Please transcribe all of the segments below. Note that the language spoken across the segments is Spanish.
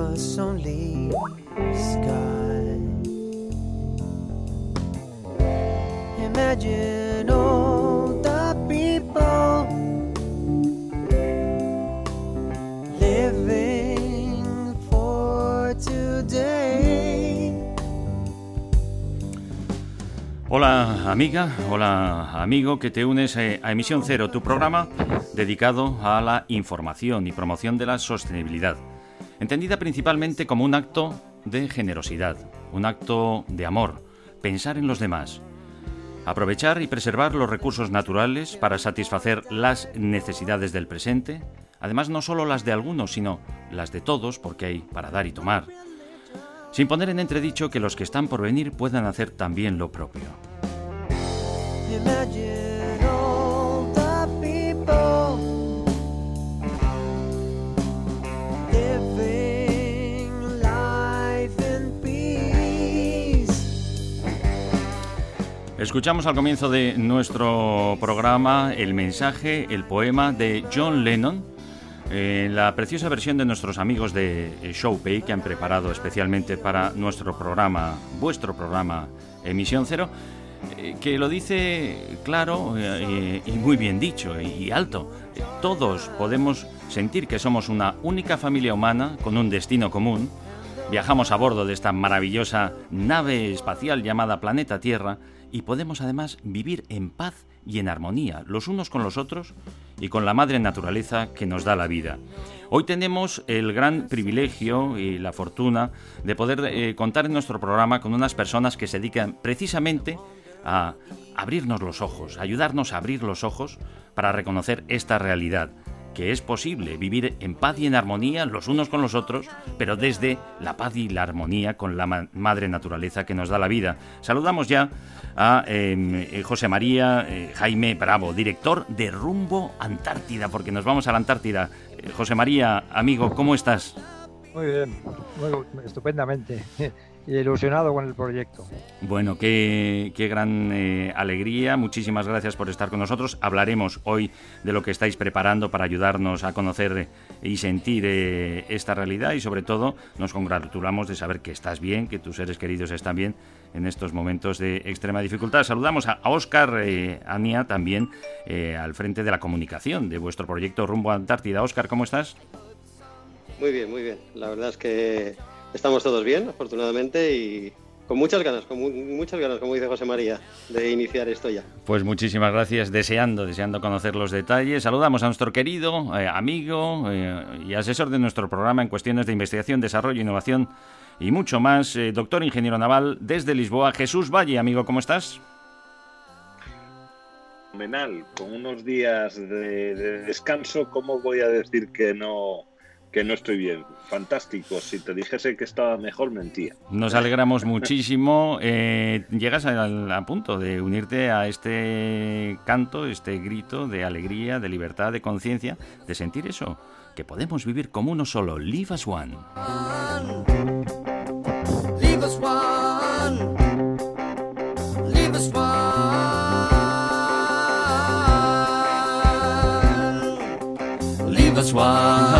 Us only sky. Imagine all the people living for today. Hola amiga, hola amigo que te unes eh, a Emisión Cero, tu programa dedicado a la información y promoción de la sostenibilidad, entendida principalmente como un acto de generosidad, un acto de amor, pensar en los demás, aprovechar y preservar los recursos naturales para satisfacer las necesidades del presente, además no solo las de algunos, sino las de todos, porque hay para dar y tomar, sin poner en entredicho que los que están por venir puedan hacer también lo propio. Escuchamos al comienzo de nuestro programa el mensaje, el poema de John Lennon, en la preciosa versión de nuestros amigos de Showpay que han preparado especialmente para nuestro programa, vuestro programa Emisión Cero, eh, que lo dice claro eh, y muy bien dicho y alto. Todos podemos sentir que somos una única familia humana con un destino común. Viajamos a bordo de esta maravillosa nave espacial llamada Planeta Tierra y podemos además vivir en paz y en armonía los unos con los otros y con la madre naturaleza que nos da la vida. Hoy tenemos el gran privilegio y la fortuna de poder eh, contar en nuestro programa con unas personas que se dedican precisamente a abrirnos los ojos, ayudarnos a abrir los ojos para reconocer esta realidad, que es posible vivir en paz y en armonía los unos con los otros, pero desde la paz y la armonía con la ma- madre naturaleza que nos da la vida. Saludamos ya a eh, José María eh, Jaime Bravo, director de Rumbo Antártida, porque nos vamos a la Antártida. Eh, José María, amigo, ¿cómo estás? Muy bien, muy- estupendamente. Y ilusionado con el proyecto. Bueno, qué, qué gran eh, alegría. Muchísimas gracias por estar con nosotros. Hablaremos hoy de lo que estáis preparando para ayudarnos a conocer y sentir eh, esta realidad y sobre todo nos congratulamos de saber que estás bien, que tus seres queridos están bien en estos momentos de extrema dificultad. Saludamos a Óscar eh, Ania también eh, al frente de la comunicación de vuestro proyecto Rumbo a Antártida. Óscar, ¿cómo estás? Muy bien, muy bien. La verdad es que estamos todos bien, afortunadamente, y con muchas ganas, con mu- muchas ganas, como dice José María, de iniciar esto ya. Pues muchísimas gracias, deseando, deseando conocer los detalles. Saludamos a nuestro querido eh, amigo eh, y asesor de nuestro programa en cuestiones de investigación, desarrollo, innovación y mucho más, eh, doctor ingeniero naval desde Lisboa, Jesús Valle. Amigo, ¿cómo estás? fenomenal, con unos días de, de descanso, ¿cómo voy a decir que no que no estoy bien? Fantástico, si te dijese que estaba mejor, mentía. Nos alegramos muchísimo. Eh, llegas al- a, punto de unirte a este canto, este grito de alegría, de libertad, de conciencia, de sentir eso, que podemos vivir como uno solo. Live as one. Leave us one. Leave us one. Leave us one.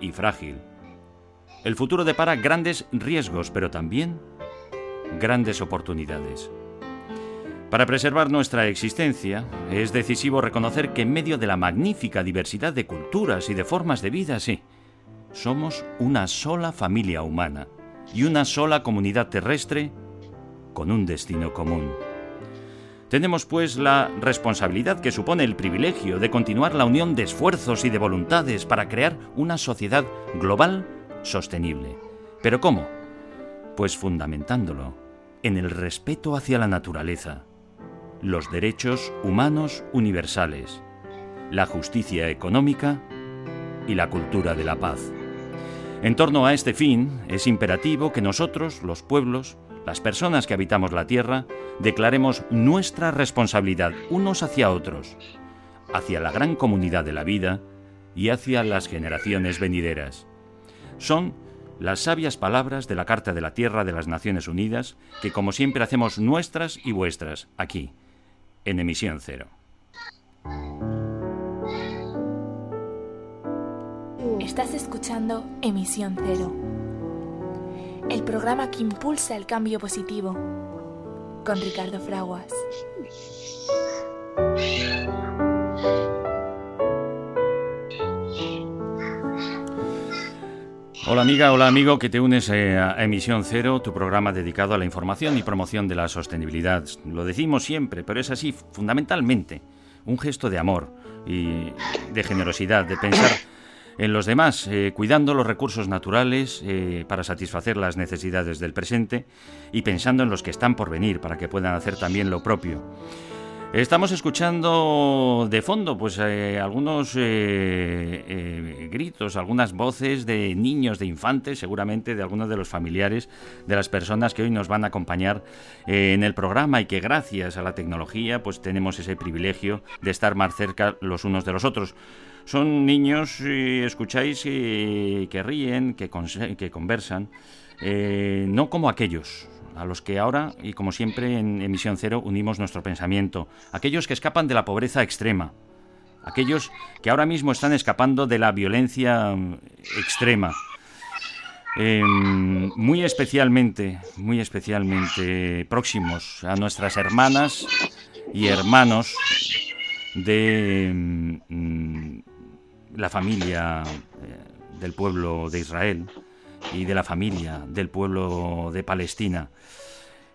y frágil, el futuro depara grandes riesgos, pero también grandes oportunidades. Para preservar nuestra existencia, es decisivo reconocer que en medio de la magnífica diversidad de culturas y de formas de vida, sí, somos una sola familia humana y una sola comunidad terrestre con un destino común. Tenemos pues la responsabilidad que supone el privilegio de continuar la unión de esfuerzos y de voluntades para crear una sociedad global sostenible. ¿Pero cómo? Pues fundamentándolo en el respeto hacia la naturaleza, los derechos humanos universales, la justicia económica y la cultura de la paz. En torno a este fin, es imperativo que nosotros, los pueblos, las personas que habitamos la Tierra, declaremos nuestra responsabilidad unos hacia otros, hacia la gran comunidad de la vida y hacia las generaciones venideras. Son las sabias palabras de la Carta de la Tierra de las Naciones Unidas que como siempre hacemos nuestras y vuestras aquí, en emisión cero. Estás escuchando Emisión Cero el programa que impulsa el cambio positivo, con Ricardo Fraguas. Hola amiga, hola amigo que te unes eh, a Emisión Cero, tu programa dedicado a la información y promoción de la sostenibilidad. Lo decimos siempre, pero es así, fundamentalmente, un gesto de amor y de generosidad, de pensar en los demás, eh, cuidando los recursos naturales eh, para satisfacer las necesidades del presente y pensando en los que están por venir para que puedan hacer también lo propio. Estamos escuchando de fondo pues eh, algunos gritos, algunas voces de niños, de infantes, seguramente de algunos de los familiares de las personas que hoy nos van a acompañar en el programa y que gracias a la tecnología pues tenemos ese privilegio de estar más cerca los unos de los otros. Son niños, si escucháis, que ríen, que, que conversan, eh, no como aquellos a los que ahora, y como siempre en Emisión Cero, unimos nuestro pensamiento, aquellos que escapan de la pobreza extrema, aquellos que ahora mismo están escapando de la violencia mm, extrema. Em, muy especialmente, muy especialmente próximos a nuestras hermanas y hermanos de mm, la familia eh, del pueblo de Israel y de la familia del pueblo de Palestina.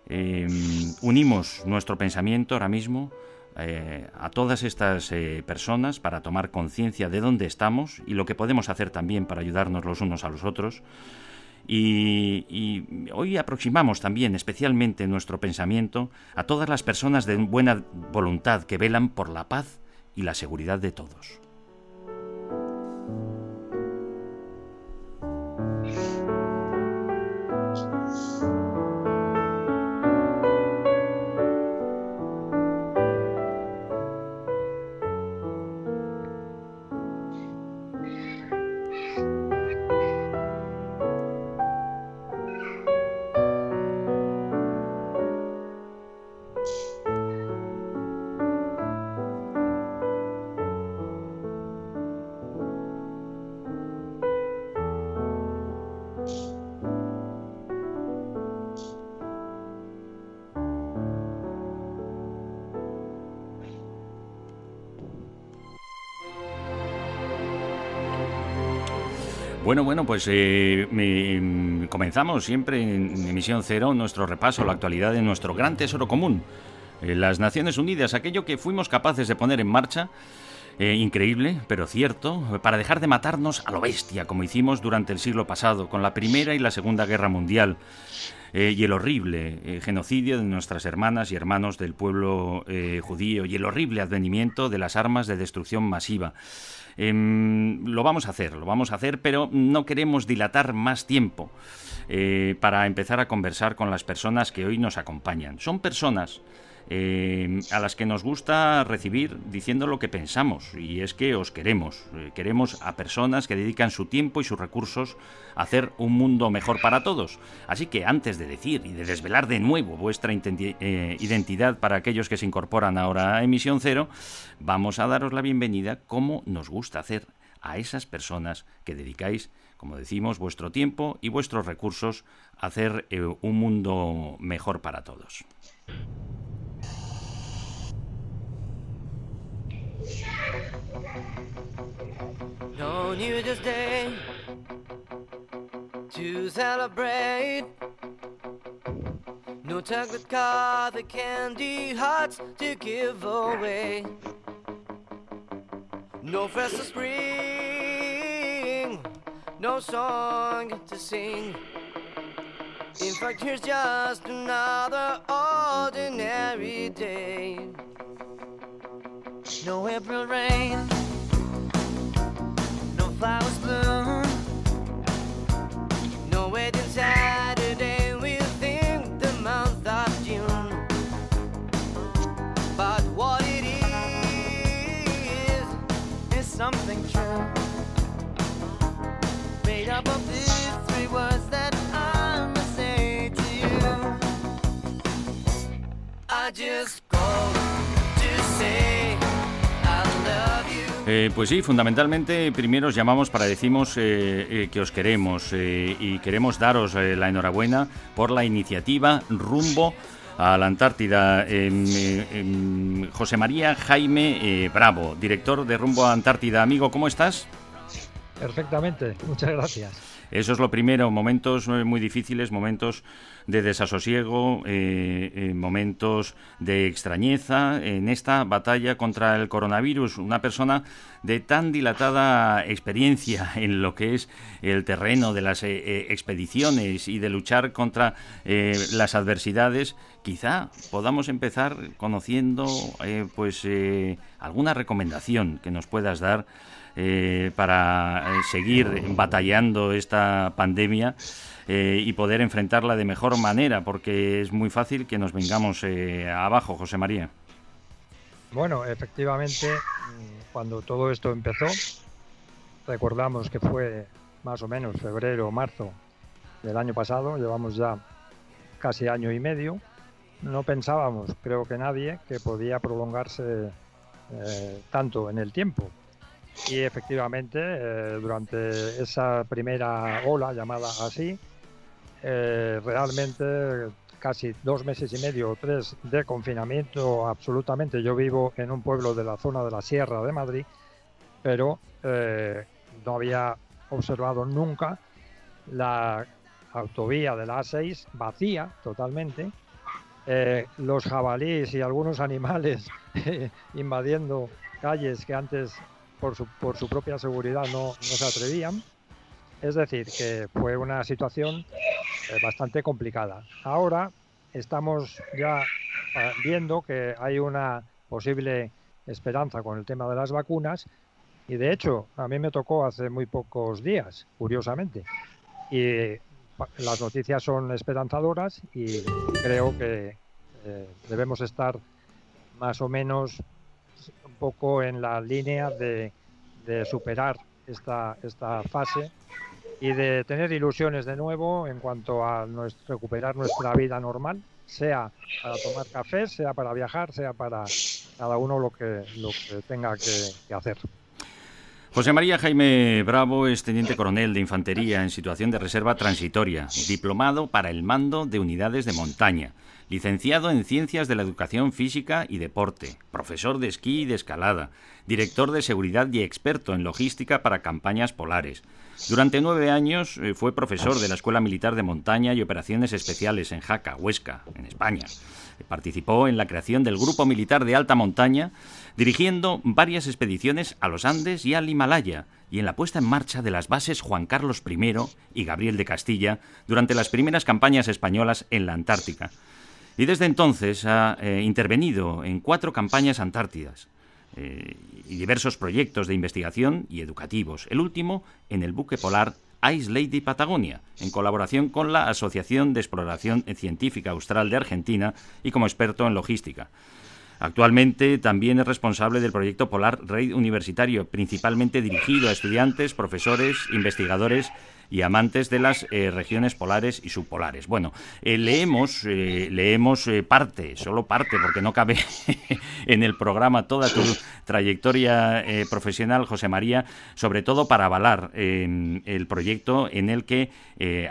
Em, unimos nuestro pensamiento ahora mismo eh, a todas estas eh, personas para tomar conciencia de dónde estamos y lo que podemos hacer también para ayudarnos los unos a los otros. y, hoy aproximamos también especialmente nuestro pensamiento a todas las personas de buena voluntad que velan por la paz y la seguridad de todos. Bueno, bueno, pues eh, mm, comenzamos siempre en Emisión Cero nuestro repaso a la actualidad de nuestro gran tesoro común, eh, las Naciones Unidas, aquello que fuimos capaces de poner en marcha Eh, increíble, pero cierto, para dejar de matarnos a lo bestia, como hicimos durante el siglo pasado, con la Primera y la Segunda Guerra Mundial, eh, y el horrible eh, genocidio de nuestras hermanas y hermanos del pueblo judío, y el horrible advenimiento de las armas de destrucción masiva. Em, lo vamos a hacer, lo vamos a hacer, pero no queremos dilatar más tiempo para empezar a conversar con las personas que hoy nos acompañan. Son personas eh, a las que nos gusta recibir diciendo lo que pensamos y es que os queremos. Eh, queremos a personas que dedican su tiempo y sus recursos a hacer un mundo mejor para todos. Así que antes de decir y de desvelar de nuevo vuestra eh, identidad para aquellos que se incorporan ahora a Emisión Cero, vamos a daros la bienvenida como nos gusta hacer a esas personas que dedicáis, como decimos, vuestro tiempo y vuestros recursos a hacer eh, un mundo mejor para todos. No New Year's Day to celebrate. No chocolate car, the candy hearts to give away. No festive spring, no song to sing. In fact, here's just another ordinary day. No April rain no flowers bloom. No wedding Saturday within the month of June. But what it is is something true. Made up of these three words that I must say to you. I just Pues sí, fundamentalmente primero os llamamos para decimos eh, eh, que os queremos eh, y queremos daros la enhorabuena por la iniciativa rumbo a la Antártida. Em, em, José María Jaime Bravo, director de Rumbo a Antártida. Amigo, ¿cómo estás? Perfectamente, muchas gracias. Eso es lo primero, momentos eh, muy difíciles, momentos de desasosiego, eh, eh, momentos de extrañeza en esta batalla contra el coronavirus. Una persona de tan dilatada experiencia en lo que es el terreno de las expediciones y de luchar contra las adversidades, quizá podamos empezar conociendo pues alguna recomendación que nos puedas dar eh, para eh, seguir batallando esta pandemia eh, y poder enfrentarla de mejor manera, porque es muy fácil que nos vengamos abajo, José María. Bueno, efectivamente, mm, cuando todo esto empezó, recordamos que fue más o menos febrero o marzo del año pasado, llevamos ya casi año y medio, no pensábamos, creo que nadie, que podía prolongarse tanto en el tiempo. Y efectivamente, eh, durante esa primera ola, llamada así, eh, realmente casi dos meses y medio o tres de confinamiento absolutamente. Yo vivo en un pueblo de la zona de la Sierra de Madrid, pero eh, no había observado nunca la autovía de la A6 vacía totalmente, eh, los jabalíes y algunos animales invadiendo calles que antes por su, por su propia seguridad no, no se atrevían. Es decir, que fue una situación eh, bastante complicada. Ahora estamos ya ah, viendo que hay una posible esperanza con el tema de las vacunas y de hecho a mí me tocó hace muy pocos días, curiosamente. Y las noticias son esperanzadoras y creo que eh, debemos estar más o menos poco en la línea de, de superar esta, esta fase y de tener ilusiones de nuevo en cuanto a nues- recuperar nuestra vida normal, sea para tomar café, sea para viajar, sea para cada uno lo que, lo que tenga que, que hacer. José María Jaime Bravo es teniente coronel de infantería en situación de reserva transitoria, diplomado para el mando de unidades de montaña, licenciado en Ciencias de la Educación Física y Deporte, profesor de esquí y de escalada, director de seguridad y experto en logística para campañas polares. Durante nueve años eh, fue profesor de la Escuela Militar de Montaña y Operaciones Especiales en Jaca, Huesca, en España. Participó en la creación del Grupo Militar de Alta Montaña dirigiendo varias expediciones a los Andes y al Himalaya, y en la puesta en marcha de las bases Juan Carlos I y Gabriel de Castilla durante las primeras campañas españolas en la Antártica. Y desde entonces ha eh, intervenido en cuatro campañas antártidas eh, y diversos proyectos de investigación y educativos, el último en el buque polar Ice Lady Patagonia, en colaboración con la Asociación de Exploración Científica Austral de Argentina y como experto en logística. Actualmente también es responsable del proyecto Polar Raid Universitario, principalmente dirigido a estudiantes, profesores, investigadores y amantes de las eh, regiones polares y subpolares. Bueno, eh, leemos, eh, leemos parte, solo parte, porque no cabe en el programa toda tu trayectoria profesional, José María, sobre todo para avalar el proyecto en el que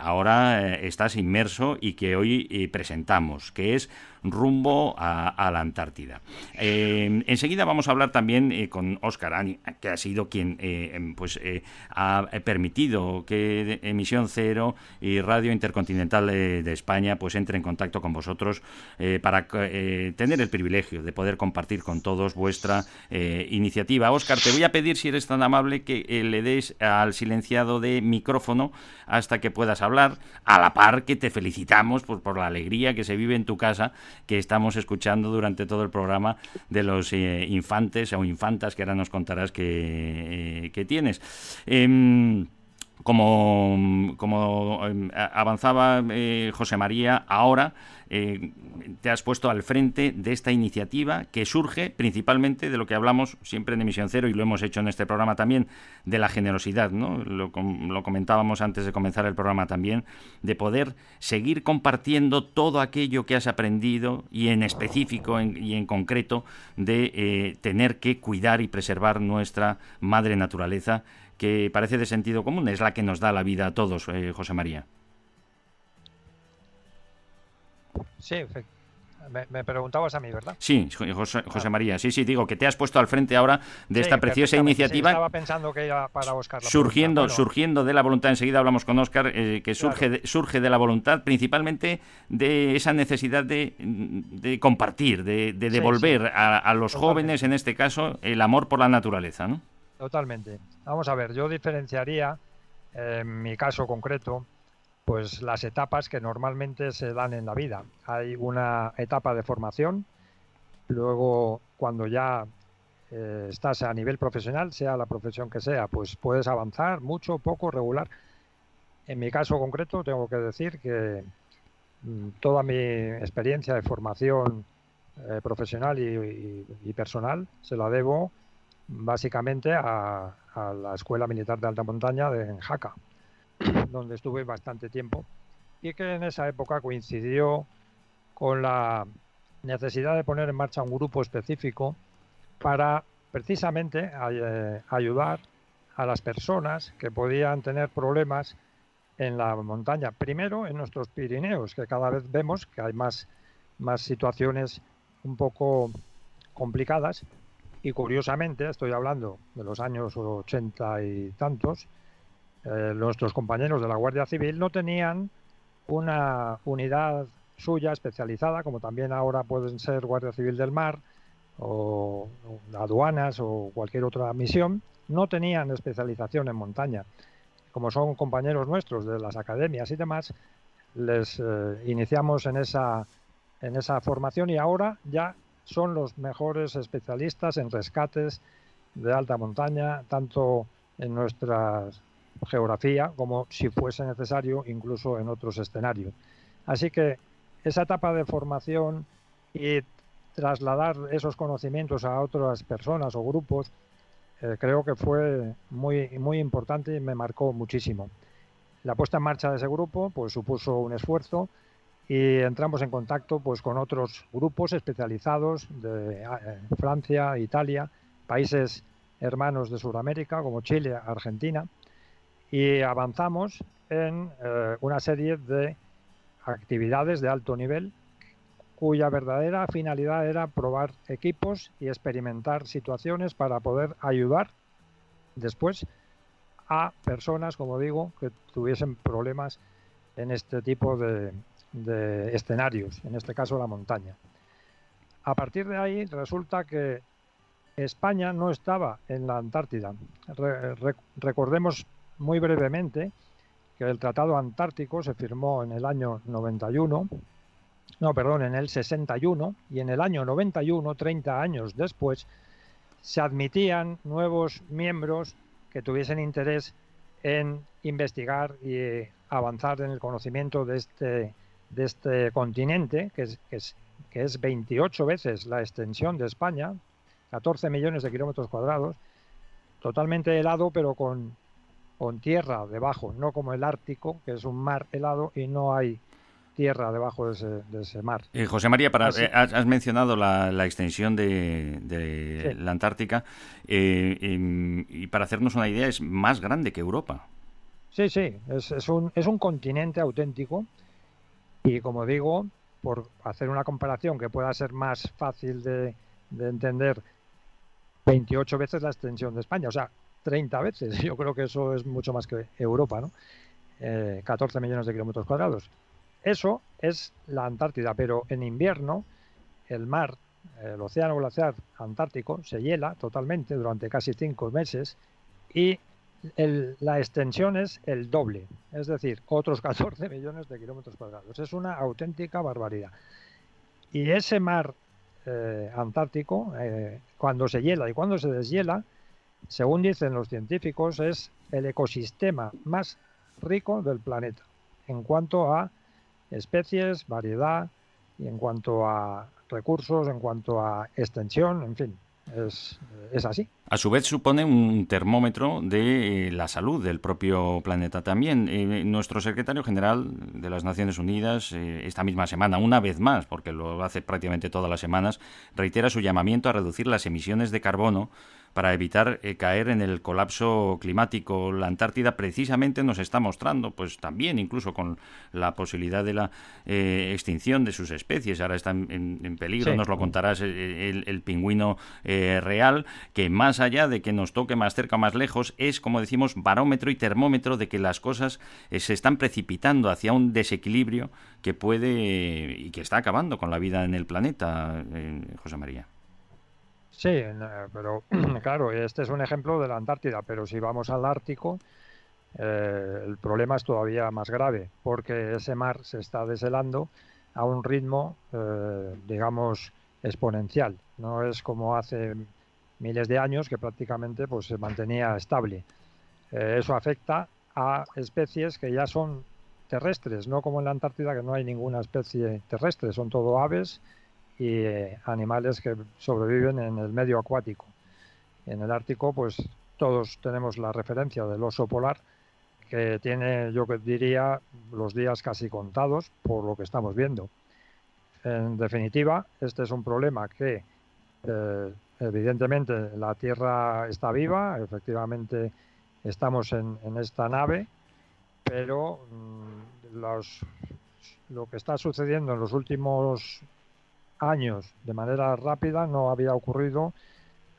ahora estás inmerso y que hoy presentamos, que es rumbo a, la Antártida. Eh, enseguida vamos a hablar también eh, con Óscar Ani, que ha sido quien eh, em, pues ha permitido que Emisión Cero y Radio Intercontinental de, España pues entre en contacto con vosotros para tener el privilegio de poder compartir con todos vuestra iniciativa. Óscar, te voy a pedir si eres tan amable que le des al silenciado de micrófono hasta que puedas hablar, a la par que te felicitamos por la alegría que se vive en tu casa que estamos escuchando durante todo el programa de los eh, infantes o infantas que ahora nos contarás que, eh, tienes. Em, como, como em, avanzaba eh, José María, ahora eh, te has puesto al frente de esta iniciativa que surge principalmente de lo que hablamos siempre en Emisión Cero y lo hemos hecho en este programa también, de la generosidad, ¿no? Lo, comentábamos antes de comenzar el programa también, de poder seguir compartiendo todo aquello que has aprendido y en específico y en concreto de eh, tener que cuidar y preservar nuestra madre naturaleza que parece de sentido común, es la que nos da la vida a todos, eh, José María. Sí, me, preguntabas a mí, ¿verdad? Sí, José, ah. María, sí, sí, digo que te has puesto al frente ahora de esta preciosa iniciativa. estaba pensando que era para Oscar. Surgiendo, surgiendo de la voluntad, enseguida hablamos con Oscar, eh, que surge, de, surge de la voluntad principalmente de esa necesidad de, compartir, de, devolver A, los jóvenes, en este caso, el amor por la naturaleza, ¿no? Totalmente. Vamos a ver, yo diferenciaría, en mi caso concreto, pues las etapas que normalmente se dan en la vida. Hay una etapa de formación, luego cuando ya eh, estás a nivel profesional, sea la profesión que sea, pues puedes avanzar mucho, poco, regular. En mi caso concreto tengo que decir que mm, toda mi experiencia de formación eh, profesional y, personal se la debo básicamente a, la Escuela Militar de Alta Montaña de Jaca donde estuve bastante tiempo, y que en esa época coincidió con la necesidad de poner en marcha un grupo específico para precisamente eh, ayudar a las personas que podían tener problemas en la montaña. Primero en nuestros Pirineos, que cada vez vemos que hay más, más situaciones un poco complicadas. Y curiosamente, estoy hablando de los años ochenta y tantos, eh, nuestros compañeros de la Guardia Civil no tenían una unidad suya especializada, como también ahora pueden ser Guardia Civil del Mar o, aduanas o cualquier otra misión, no tenían especialización en montaña. Como son compañeros nuestros de las academias y demás, les eh, iniciamos en esa, en esa formación y ahora ya son los mejores especialistas en rescates de alta montaña, tanto en nuestras geografía como si fuese necesario incluso en otros escenarios. Así que esa etapa de formación y trasladar esos conocimientos a otras personas o grupos eh, creo que fue muy, muy importante y me marcó muchísimo. La puesta en marcha de ese grupo pues supuso un esfuerzo y entramos en contacto pues con otros grupos especializados de eh, Francia, Italia, países hermanos de Sudamérica como Chile, Argentina y avanzamos en eh, una serie de actividades de alto nivel cuya verdadera finalidad era probar equipos y experimentar situaciones para poder ayudar después a personas, como digo, que tuviesen problemas en este tipo de, de escenarios, en este caso la montaña. A partir de ahí resulta que España no estaba en la Antártida. recordemos muy brevemente que el Tratado Antártico se firmó en el año 91, no, perdón, en el 61, y en el año 91, 30 años después, se admitían nuevos miembros que tuviesen interés en investigar y avanzar en el conocimiento de este, de este continente, que es, que, es, que es 28 veces la extensión de España, 14 millones de kilómetros cuadrados, totalmente helado, pero con, con tierra debajo, no como el Ártico, que es un mar helado y no hay tierra debajo de ese, de ese mar. Eh, José María, para, eh, has, mencionado la, la extensión de, de la Antártica eh, y, y, para hacernos una idea es más grande que Europa. Sí, sí, es, es, un, es un continente auténtico y como digo, por hacer una comparación que pueda ser más fácil de, de entender, 28 veces la extensión de España, o sea, 30 veces. Yo creo que eso es mucho más que Europa, ¿no? 14 eh, millones de kilómetros cuadrados. Eso es la Antártida, pero en invierno el mar, el océano glaciar antártico se hiela totalmente durante casi cinco meses y la extensión es el doble, es decir, otros 14 millones de kilómetros cuadrados. Es una auténtica barbaridad. Y ese mar eh, antártico, eh, cuando se hiela y cuando se deshiela, según dicen los científicos, es el ecosistema más rico del planeta en cuanto a especies, variedad y en cuanto a recursos, en cuanto a extensión, en fin, es, es, así. A su vez supone un termómetro de eh, la salud del propio planeta también. Eh, nuestro secretario general de las Naciones Unidas, eh, esta misma semana, una vez más, porque lo hace prácticamente todas las semanas, reitera su llamamiento a reducir las emisiones de carbono para evitar eh, caer en el colapso climático. La Antártida precisamente nos está mostrando, pues también incluso con la posibilidad de la eh, extinción de sus especies, ahora está en, peligro, nos lo contarás eh, el, pingüino real, que más allá de que nos toque más cerca o más lejos, es, como decimos, barómetro y termómetro de que las cosas se están precipitando hacia un desequilibrio que puede y que está acabando con la vida en el planeta, José María. Sí, pero claro, este es un ejemplo de la Antártida, pero si vamos al Ártico, eh, el problema es todavía más grave, porque ese mar se está deshelando a un ritmo, eh, digamos, exponencial. No es como hace miles de años que prácticamente pues, se mantenía estable. Eh, eso afecta a especies que ya son terrestres, no como en la Antártida que no hay ninguna especie terrestre, son todo aves y eh, animales que sobreviven en el medio acuático. En el Ártico, pues todos tenemos la referencia del oso polar, que tiene, yo diría, los días casi contados por lo que estamos viendo. En definitiva, este es un problema que eh, evidentemente la Tierra está viva, efectivamente estamos en, esta nave, pero mm, los, lo que está sucediendo en los últimos años de manera rápida no había ocurrido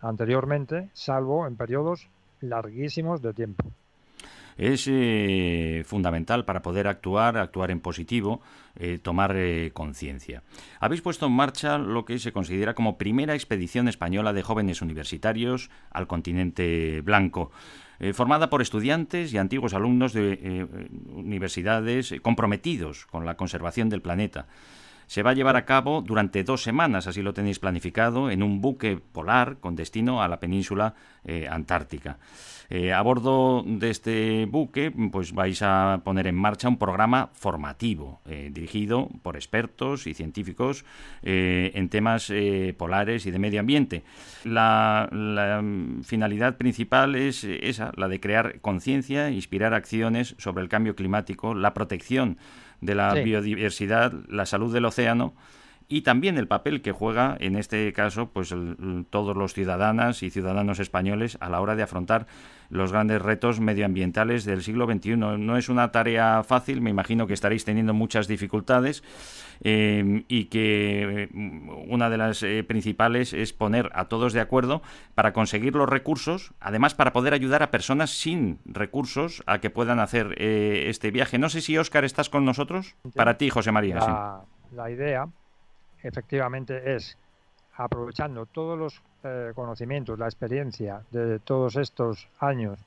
anteriormente, salvo en periodos larguísimos de tiempo. Es eh, fundamental para poder actuar, actuar en positivo, eh, tomar eh, conciencia. Habéis puesto en marcha lo que se considera como primera expedición española de jóvenes universitarios al continente blanco. formada por estudiantes y antiguos alumnos de universidades comprometidos con la conservación del planeta se va a llevar a cabo durante dos semanas, así lo tenéis planificado, en un buque polar con destino a la península eh, antártica. Eh, a bordo de este buque, pues vais a poner en marcha un programa formativo eh, dirigido por expertos y científicos en temas polares y de medio ambiente. La, la, finalidad principal es esa, la de crear conciencia, inspirar acciones sobre el cambio climático, la protección de la biodiversidad, la salud del océano y también el papel que juega en este caso pues todos los ciudadanas y ciudadanos españoles a la hora de afrontar los grandes retos medioambientales del siglo XXI. No es una tarea fácil, me imagino que estaréis teniendo muchas dificultades eh, y que mm, una de las eh, principales es poner a todos de acuerdo para conseguir los recursos, además para poder ayudar a personas sin recursos a que puedan hacer eh, este viaje. No sé si Óscar estás con nosotros. Para ti, José María. La, la idea efectivamente es aprovechando todos los eh, conocimientos, la experiencia de todos estos años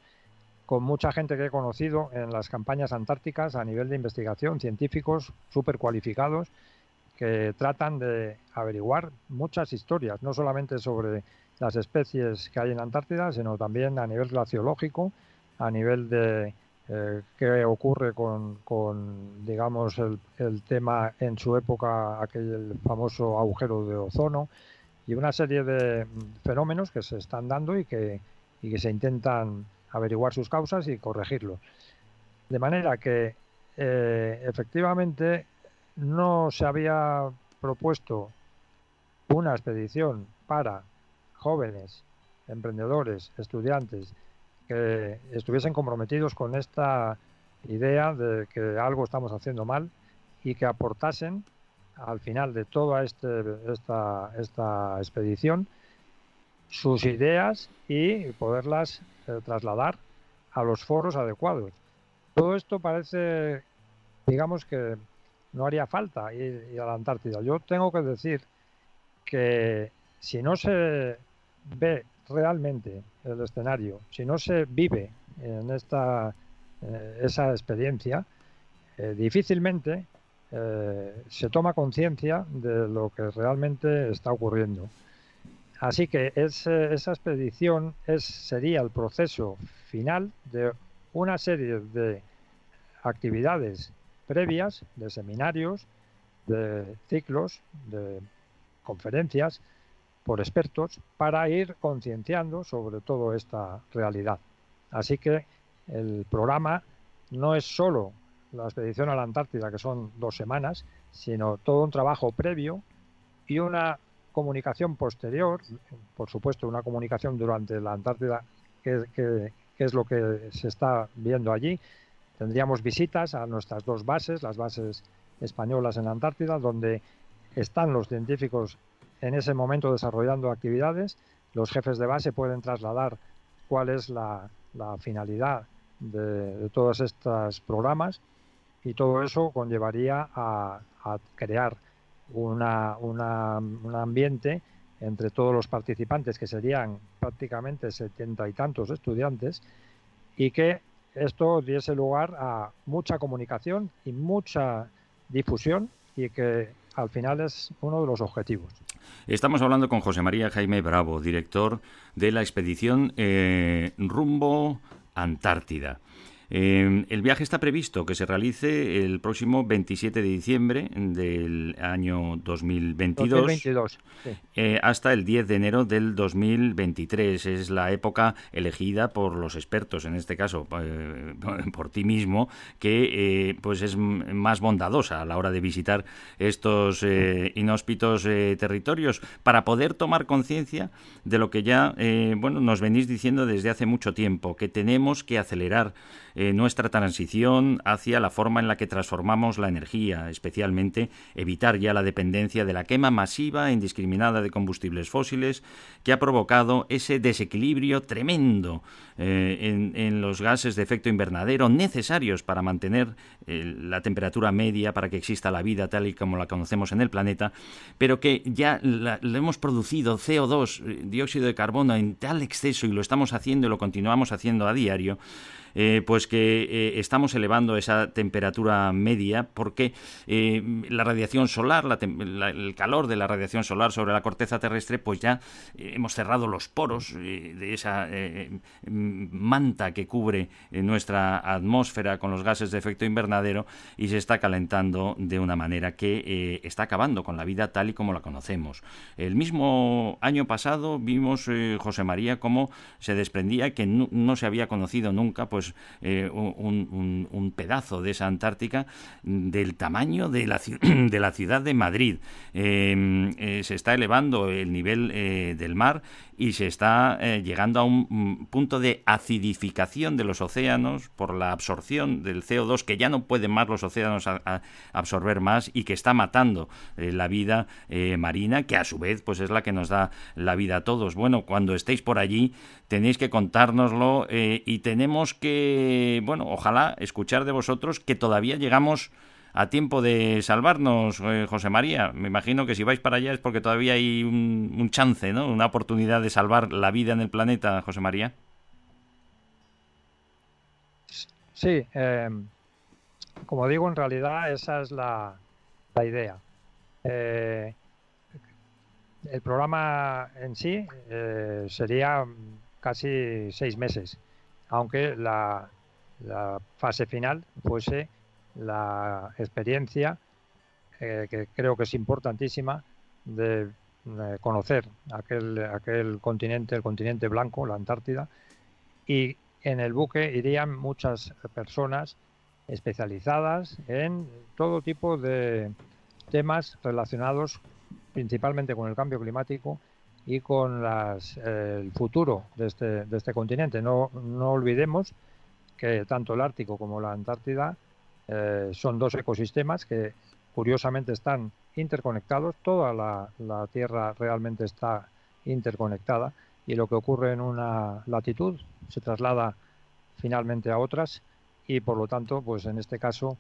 con mucha gente que he conocido en las campañas antárticas a nivel de investigación, científicos súper cualificados que tratan de averiguar muchas historias, no solamente sobre las especies que hay en Antártida, sino también a nivel glaciológico, a nivel de eh, qué ocurre con, con digamos, el, el, tema en su época, aquel famoso agujero de ozono, y una serie de fenómenos que se están dando y que, y que se intentan averiguar sus causas y corregirlos. De manera que eh, efectivamente no se había propuesto una expedición para jóvenes, emprendedores, estudiantes que estuviesen comprometidos con esta idea de que algo estamos haciendo mal y que aportasen al final de toda este, esta, esta expedición sus ideas y poderlas eh, trasladar a los foros adecuados. Todo esto parece, digamos que no haría falta ir, a la Antártida. Yo tengo que decir que si no se ve realmente el escenario, si no se vive en esta eh, esa experiencia, eh, difícilmente se toma conciencia de lo que realmente está ocurriendo. Así que esa expedición sería el proceso final de una serie de actividades previas, de seminarios, de ciclos, de conferencias por expertos para ir concienciando sobre toda esta realidad. Así que el programa no es solo la expedición a la Antártida, que son dos semanas, sino todo un trabajo previo y una comunicación posterior, por supuesto una comunicación durante la Antártida, que, es lo que se está viendo allí. Tendríamos visitas a nuestras dos bases, las bases españolas en Antártida, donde están los científicos en ese momento desarrollando actividades. Los jefes de base pueden trasladar cuál es la, finalidad de, todos estos programas y todo eso conllevaría a crear un ambiente entre todos los participantes, que serían prácticamente setenta y tantos estudiantes, y que esto diese lugar a mucha comunicación y mucha difusión y que al final es uno de los objetivos. Estamos hablando con José María Jaime Bravo, director de la expedición eh, Rumbo Antártida. Eh, el viaje está previsto que se realice el próximo 27 de diciembre del año 2022, eh, hasta el 10 de enero del 2023. Es la época elegida por los expertos, en este caso eh, por ti mismo, que pues es más bondadosa a la hora de visitar estos inhóspitos territorios para poder tomar conciencia de lo que ya bueno nos venís diciendo desde hace mucho tiempo, que tenemos que acelerar eh, nuestra transición hacia la forma en la que transformamos la energía, especialmente evitar ya la dependencia de la quema masiva e indiscriminada de combustibles fósiles que ha provocado ese desequilibrio tremendo eh, en, los gases de efecto invernadero necesarios para mantener eh, la temperatura media para que exista la vida tal y como la conocemos en el planeta, pero que ya la, hemos producido CO2, dióxido de carbono en tal exceso y lo estamos haciendo y lo continuamos haciendo a diario eh, pues que eh, estamos elevando esa temperatura media porque eh, la radiación solar, el calor de la radiación solar sobre la corteza terrestre, pues ya hemos cerrado los poros de esa manta que cubre nuestra atmósfera con los gases de efecto invernadero y se está calentando de una manera que está acabando con la vida tal y como la conocemos. El mismo año pasado vimos, José María, cómo se desprendía que no se había conocido nunca pues pues, eh, un, pedazo de esa Antártica del tamaño de la, de la ciudad de Madrid. Em, eh, se está elevando el nivel eh, del mar y se está llegando a un mm, punto de acidificación de los océanos por la absorción del CO2 que ya no pueden más los océanos absorber más y que está matando la vida marina que a su vez pues es la que nos da la vida a todos. Bueno, cuando estéis por allí tenéis que contárnoslo y tenemos que bueno, ojalá escuchar de vosotros que todavía llegamos a tiempo de salvarnos, eh, José María. Me imagino que si vais para allá es porque todavía hay un, chance, ¿no? Una oportunidad de salvar la vida en el planeta, José María. Sí, eh, como digo, en realidad esa es la, la idea. Eh, el programa en sí eh, sería casi seis meses, aunque la, fase final fuese la experiencia, eh, que creo que es importantísima, de conocer aquel, aquel continente, el continente blanco, la Antártida, y en el buque irían muchas personas especializadas en todo tipo de temas relacionados principalmente con el cambio climático y con las, eh, el futuro de este, de este continente. No, no, olvidemos que tanto el Ártico como la Antártida eh, son dos ecosistemas que curiosamente están interconectados. Toda la, Tierra realmente está interconectada y lo que ocurre en una latitud se traslada finalmente a otras y por lo tanto, pues en este caso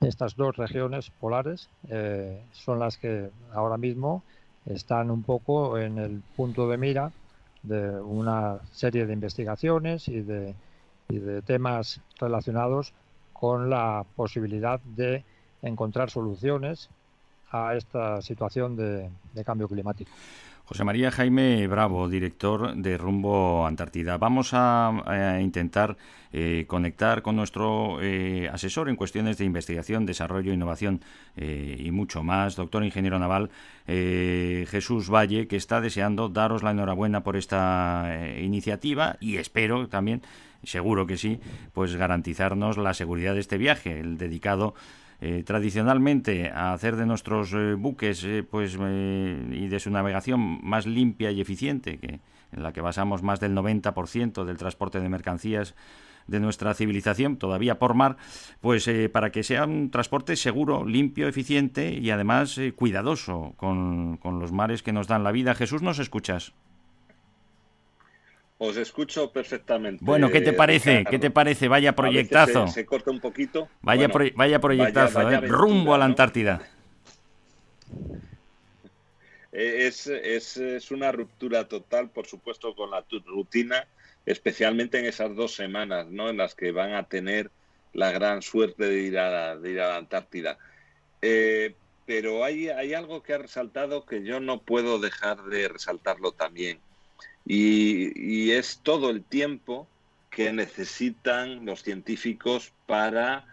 estas dos regiones polares eh, son las que ahora mismo están un poco en el punto de mira de una serie de investigaciones y de, y de temas relacionados con la posibilidad de encontrar soluciones a esta situación de cambio climático. José María Jaime Bravo, director de Rumbo Antártida. Vamos a, intentar eh, conectar con nuestro eh, asesor en cuestiones de investigación, desarrollo, innovación eh, y mucho más, doctor ingeniero naval Jesús Valle, que está deseando daros la enhorabuena por esta iniciativa y espero también, seguro que sí, pues garantizarnos la seguridad de este viaje, el dedicado eh, tradicionalmente a hacer de nuestros eh, buques eh, pues y de su navegación más limpia y eficiente, que en la que basamos más del 90% del transporte de mercancías de nuestra civilización, todavía por mar, pues para que sea un transporte seguro, limpio, eficiente y además cuidadoso con, con los mares que nos dan la vida. Jesús, ¿nos escuchas? Os escucho perfectamente. Bueno, ¿qué te parece? ¿Qué te parece? Vaya proyectazo. Se, corta un poquito. Vaya, vaya proyectazo, ¿eh? rumbo a la Antártida. Eh, es, es, es, una ruptura total, por supuesto, con la rutina, especialmente en esas dos semanas, ¿no? En las que van a tener la gran suerte de ir a, de ir a la Antártida. Eh, pero hay, hay algo que ha resaltado que yo no puedo dejar de resaltarlo también y, es todo el tiempo que necesitan los científicos para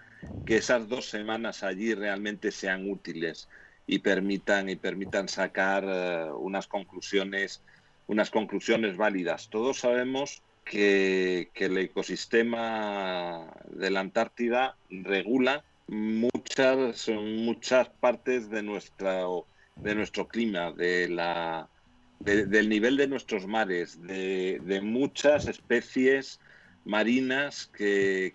que esas dos semanas allí realmente sean útiles y permitan y permitan sacar eh, unas conclusiones unas conclusiones válidas. Todos sabemos que, el ecosistema de la Antártida regula muchas muchas partes de nuestro de nuestro clima, de la del nivel de nuestros mares, de, muchas especies marinas que,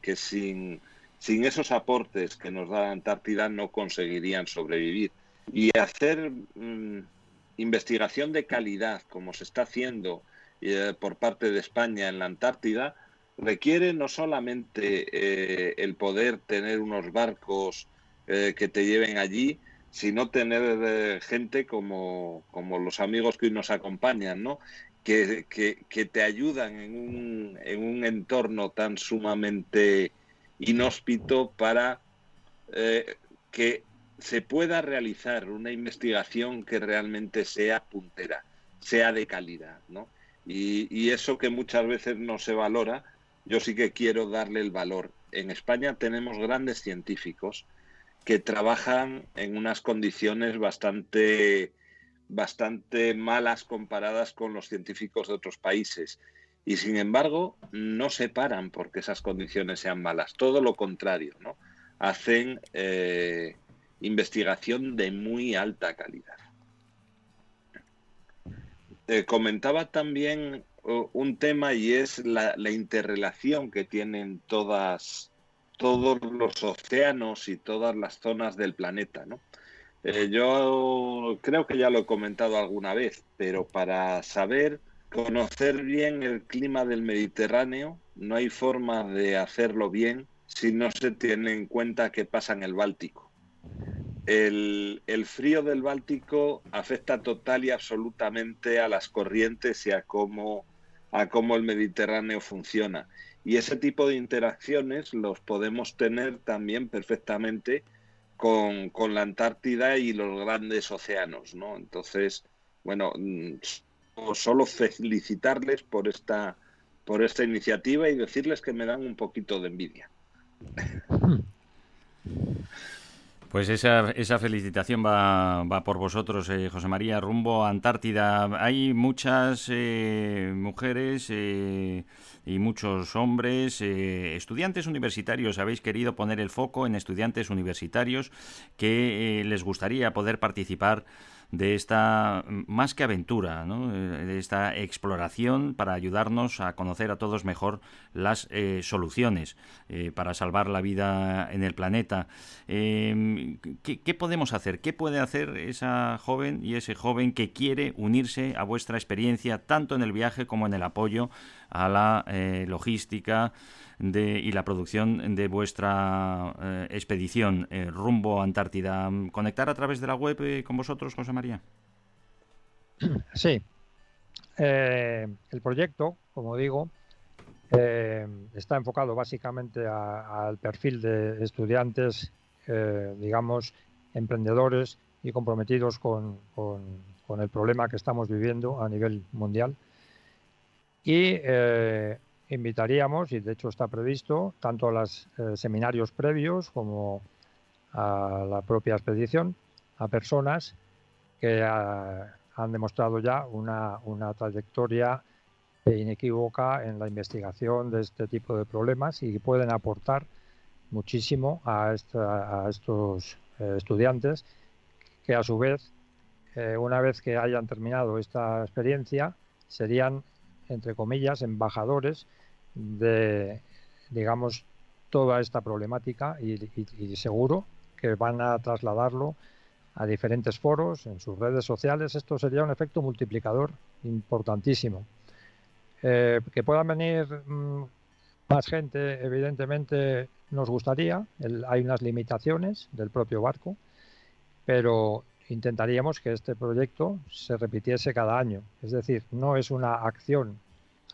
que, sin, sin, esos aportes que nos da la Antártida no conseguirían sobrevivir. Y hacer mm, investigación de calidad, como se está haciendo eh, por parte de España en la Antártida, requiere no solamente eh, el poder tener unos barcos eh, que te lleven allí, sino tener eh, gente como, como, los amigos que hoy nos acompañan, ¿no? Que, que, te ayudan en un, en un, entorno tan sumamente inhóspito para eh, que se pueda realizar una investigación que realmente sea puntera, sea de calidad, ¿no? Y, y eso que muchas veces no se valora, yo sí que quiero darle el valor. En España tenemos grandes científicos, que trabajan en unas condiciones bastante, bastante malas comparadas con los científicos de otros países. Y sin embargo, no se paran porque esas condiciones sean malas. Todo lo contrario, ¿no? Hacen eh, investigación de muy alta calidad. comentaba también uh, un tema y es la interrelación que tienen todas todos los océanos y todas las zonas del planeta. Eh, yo creo que ya lo he comentado alguna vez, pero para saber conocer bien el clima del Mediterráneo no hay forma de hacerlo bien si no se tiene en cuenta qué pasa en el Báltico. El, frío del Báltico afecta total y absolutamente a las corrientes y a cómo el Mediterráneo funciona. Y ese tipo de interacciones los podemos tener también perfectamente con, con la Antártida y los grandes océanos, ¿no? Entonces, bueno, mm, solo felicitarles por esta, por esta iniciativa y decirles que me dan un poquito de envidia. Pues esa, esa felicitación va, va por vosotros, eh, José María, rumbo a Antártida. Hay muchas eh, mujeres eh, y muchos hombres, eh, estudiantes universitarios. Habéis querido poner el foco en estudiantes universitarios que eh, les gustaría poder participar de esta más que aventura, ¿no? Eh, de esta exploración para ayudarnos a conocer a todos mejor las eh, soluciones eh, para salvar la vida en el planeta. Em, ¿qué, ¿qué, podemos hacer? ¿Qué puede hacer esa joven y ese joven que quiere unirse a vuestra experiencia tanto en el viaje como en el apoyo a la logística? y la producción de vuestra expedición rumbo a Antártida. ¿Conectar a través de la web con vosotros, José María? Sí. el proyecto, como digo, está enfocado básicamente al perfil de estudiantes, digamos, emprendedores y comprometidos con, el problema que estamos viviendo a nivel mundial. Y invitaríamos, y de hecho está previsto, tanto a los eh, seminarios previos como a la propia expedición, a personas que han demostrado ya una, una, trayectoria inequívoca en la investigación de este tipo de problemas y pueden aportar muchísimo a, esta, a estos eh, estudiantes que a su vez, eh, una vez que hayan terminado esta experiencia, serían, entre comillas, embajadores de, digamos, toda esta problemática y, seguro que van a trasladarlo a diferentes foros, en sus redes sociales. Esto sería un efecto multiplicador importantísimo. Eh, que puedan venir mmm, más gente, evidentemente nos gustaría. Hay unas limitaciones del propio barco, pero intentaríamos que este proyecto se repitiese cada año. Es decir, no es una acción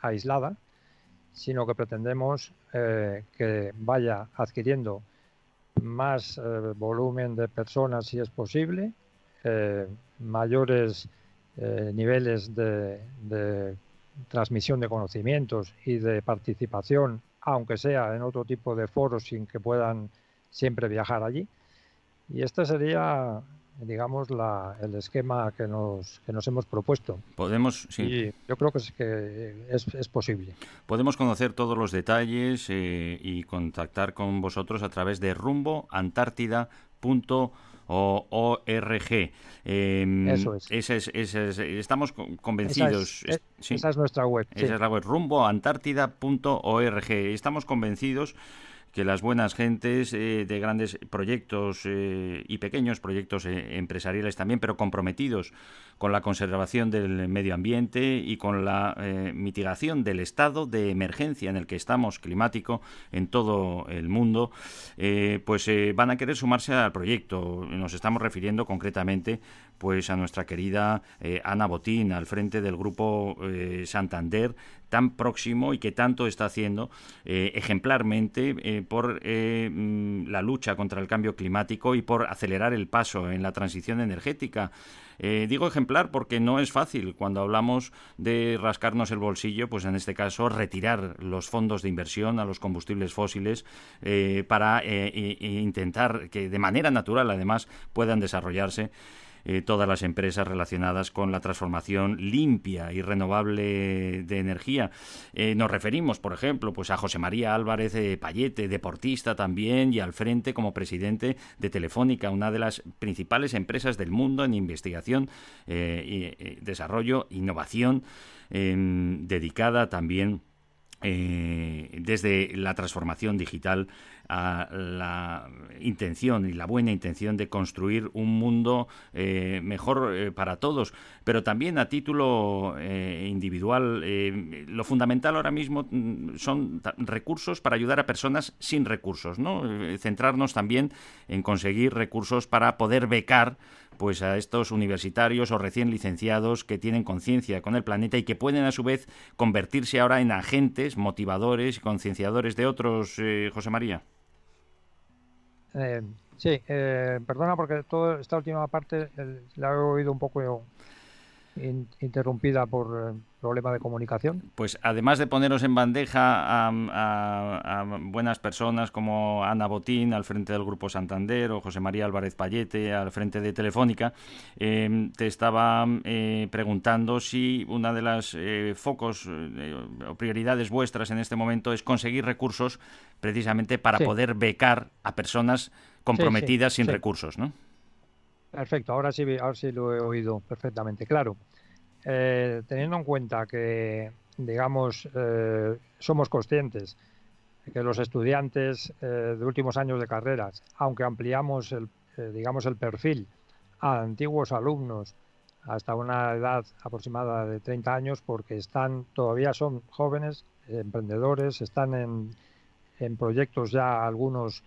aislada, sino que pretendemos eh, que vaya adquiriendo más eh, volumen de personas si es posible, eh, mayores eh, niveles de, de, transmisión de conocimientos y de participación, aunque sea en otro tipo de foros sin que puedan siempre viajar allí. Y este sería digamos, la, el esquema que nos, que nos hemos propuesto. Podemos, sí. Y yo creo que es, que es, es posible. Podemos conocer todos los detalles eh, y contactar con vosotros a través de rumboantártida.org. Eh, Eso es. Ese es, ese es. Estamos convencidos. Esa es, sí. esa es nuestra web. Esa sí. es la web, rumboantártida.org. Estamos convencidos que las buenas gentes eh, de grandes proyectos eh, y pequeños proyectos eh, empresariales también, pero comprometidos con la conservación del medio ambiente y con la mitigación del estado de emergencia en el que estamos climático en todo el mundo, pues van a querer sumarse al proyecto. Nos estamos refiriendo concretamente pues a nuestra querida Ana Botín al frente del grupo Santander tan próximo y que tanto está haciendo eh, ejemplarmente eh, por eh, mm, la lucha contra el cambio climático y por acelerar el paso en la transición energética. digo ejemplar porque no es fácil cuando hablamos de rascarnos el bolsillo, pues en este caso retirar los fondos de inversión a los combustibles fósiles para intentar que de manera natural además puedan desarrollarse eh, todas las empresas relacionadas con la transformación limpia y renovable de energía. Eh, nos referimos, por ejemplo, pues a José María Álvarez de Payete, deportista también, y al frente como presidente de Telefónica, una de las principales empresas del mundo en investigación, eh, y, desarrollo, innovación, dedicada también desde la transformación digital a la intención y la buena intención de construir un mundo eh, mejor eh, para todos, pero también a título eh, individual. lo fundamental ahora mismo mm, son recursos para ayudar a personas sin recursos, ¿no? centrarnos también en conseguir recursos para poder becar pues a estos universitarios o recién licenciados que tienen conciencia con el planeta y que pueden a su vez convertirse ahora en agentes motivadores y concienciadores de otros, José María. Eh, sí, eh, perdona porque toda esta última parte la he oído un poco interrumpida por eh, problema de comunicación. Pues además de poneros en bandeja a, buenas personas como Ana Botín al frente del Grupo Santander o José María Álvarez Payete al frente de Telefónica, te estaba preguntando si una de las focos o prioridades vuestras en este momento es conseguir recursos precisamente para poder becar a personas comprometidas sin recursos, ¿no? Perfecto, ahora sí, ahora sí lo he oído perfectamente. Claro, eh, teniendo en cuenta que, digamos, eh, somos conscientes que los estudiantes eh, de últimos años de carreras, aunque ampliamos el, digamos, el perfil a antiguos alumnos hasta una edad aproximada de 30 años, porque están todavía son jóvenes, emprendedores, están en, en proyectos ya algunos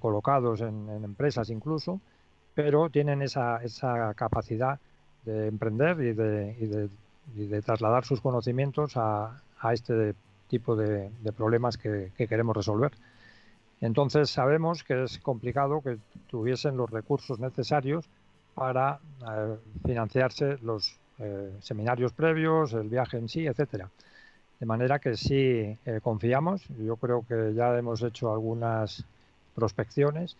colocados en, empresas incluso, pero tienen esa, esa capacidad de emprender y de, y de, trasladar sus conocimientos a, a este tipo de, problemas que, queremos resolver. Entonces sabemos que es complicado que tuviesen los recursos necesarios para eh, financiarse los eh, seminarios previos, el viaje en sí, etcétera. De manera que sí eh, confiamos, yo creo que ya hemos hecho algunas prospecciones,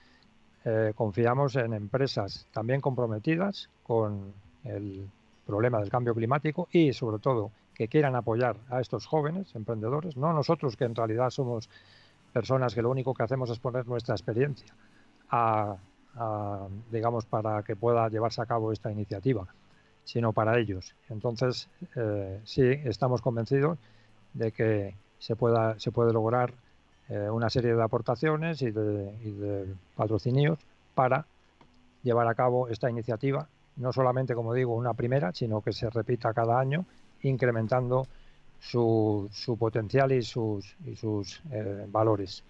confiamos en empresas también comprometidas con el problema del cambio climático y sobre todo que quieran apoyar a estos jóvenes emprendedores, no nosotros que en realidad somos personas que lo único que hacemos es poner nuestra experiencia a, digamos para que pueda llevarse a cabo esta iniciativa, sino para ellos. Entonces eh, sí estamos convencidos de que se, pueda, se puede lograr eh, una serie de aportaciones y de, patrocinios para llevar a cabo esta iniciativa, no solamente, como digo, una primera, sino que se repita cada año, incrementando su, su potencial y sus, y sus eh, valores.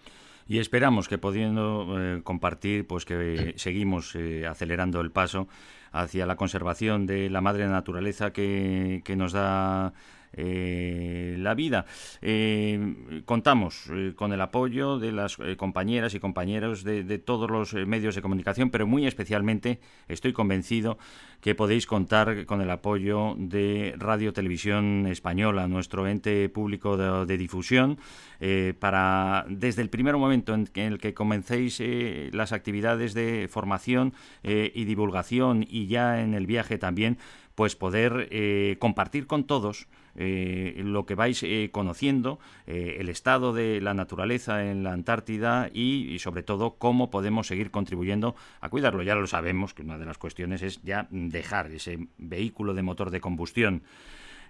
Y esperamos que pudiendo eh, compartir, pues que seguimos acelerando el paso hacia la conservación de la madre naturaleza que, que nos da eh, la vida. Eh, contamos eh, con el apoyo de las compañeras y compañeros de, todos los medios de comunicación, pero muy especialmente estoy convencido que podéis contar con el apoyo de Radio Televisión Española, nuestro ente público de, difusión, para desde el primer momento en, el que comencéis las actividades de formación y divulgación y ya en el viaje también, pues poder compartir con todos eh, lo que vais eh, conociendo, eh, el estado de la naturaleza en la Antártida y, sobre todo cómo podemos seguir contribuyendo a cuidarlo. Ya lo sabemos que una de las cuestiones es ya dejar ese vehículo de motor de combustión.